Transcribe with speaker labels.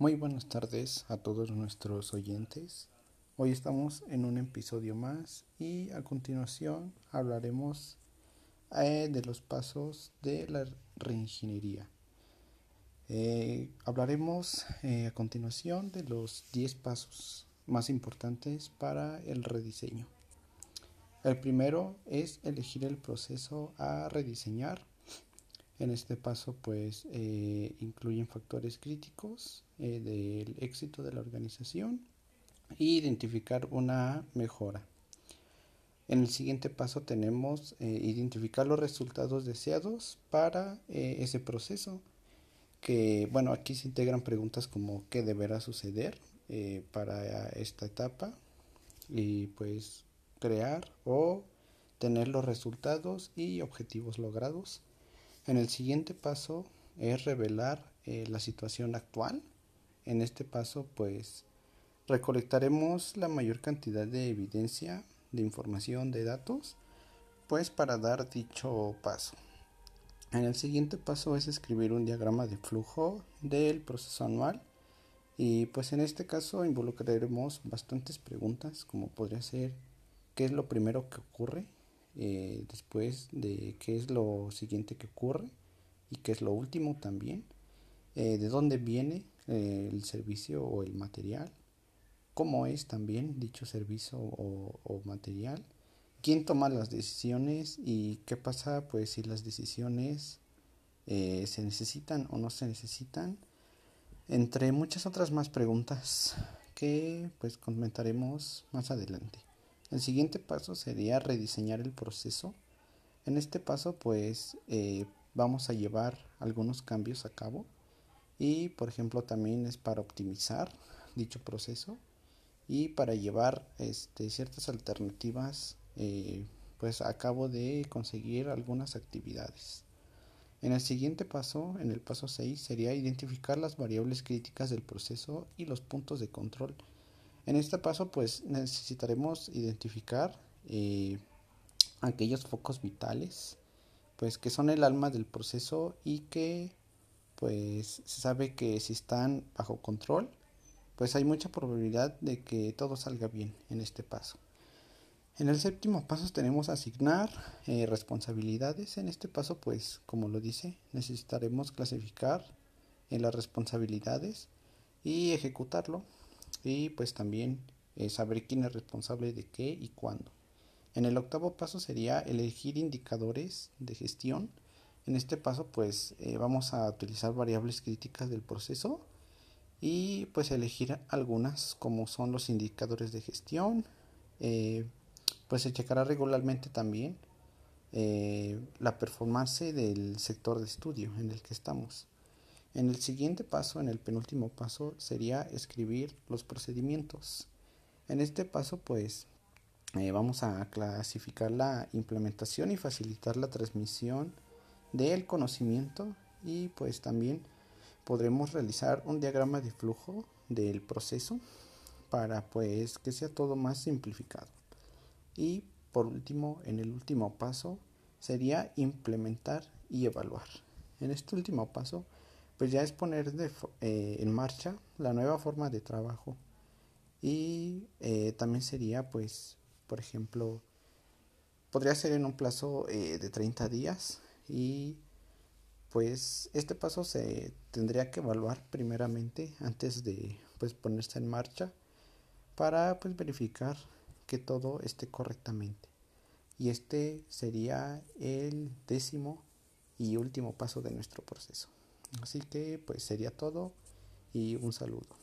Speaker 1: Muy buenas tardes a todos nuestros oyentes. Hoy estamos en un episodio más y a continuación hablaremos eh, de los pasos de la reingeniería. Eh, hablaremos eh, a continuación de los 10 pasos más importantes para el rediseño. El primero es elegir el proceso a rediseñar en este paso, pues eh, incluyen factores críticos eh, del éxito de la organización e identificar una mejora. En el siguiente paso tenemos eh, identificar los resultados deseados para ese proceso. Que bueno, aquí se integran preguntas como qué deberá suceder para esta etapa y pues crear o tener los resultados y objetivos logrados en el siguiente paso es revelar eh, la situación actual. En este paso pues recolectaremos la mayor cantidad de evidencia, de información, de datos, pues para dar dicho paso. En el siguiente paso es escribir un diagrama de flujo del proceso anual y pues en este caso involucraremos bastantes preguntas como podría ser qué es lo primero que ocurre, eh, después de qué es lo siguiente que ocurre y qué es lo último también, eh, de dónde viene eh, el servicio o el material, cómo es también dicho servicio o, material, quién toma las decisiones y qué pasa pues si las decisiones se necesitan o no se necesitan, entre muchas otras más preguntas que pues comentaremos más adelante. El siguiente paso sería rediseñar el proceso. En este paso pues eh, vamos a llevar algunos cambios a cabo y por ejemplo también es para optimizar dicho proceso y para llevar este, ciertas alternativas eh, pues a cabo de conseguir algunas actividades. En el siguiente paso, en el paso 6, sería identificar las variables críticas del proceso y los puntos de control en este paso pues necesitaremos identificar eh, aquellos focos vitales pues que son el alma del proceso y que pues se sabe que si están bajo control pues hay mucha probabilidad de que todo salga bien en este paso. En el séptimo paso tenemos asignar eh, responsabilidades. En este paso, pues, como lo dice, necesitaremos clasificar en las responsabilidades y ejecutarlo y pues también eh, saber quién es responsable de qué y cuándo. En el octavo paso sería elegir indicadores de gestión. En este paso pues eh, vamos a utilizar variables críticas del proceso y pues elegir algunas como son los indicadores de gestión. Eh, pues se checará regularmente también la performance del sector de estudio en el que estamos. En el siguiente paso, en el penúltimo paso, sería escribir los procedimientos. En este paso, pues, eh, vamos a clasificar la implementación y facilitar la transmisión del conocimiento y pues también podremos realizar un diagrama de flujo del proceso para pues que sea todo más simplificado. Y por último, en el último paso sería implementar y evaluar. En este último paso pues ya es poner eh, en marcha la nueva forma de trabajo. Y eh, también sería, pues, por ejemplo, podría ser en un plazo eh, de 30 días y pues este paso se tendría que evaluar primeramente antes de pues ponerse en marcha para pues verificar que todo esté correctamente. Y este sería el décimo y último paso de nuestro proceso. Así que pues sería todo y un saludo.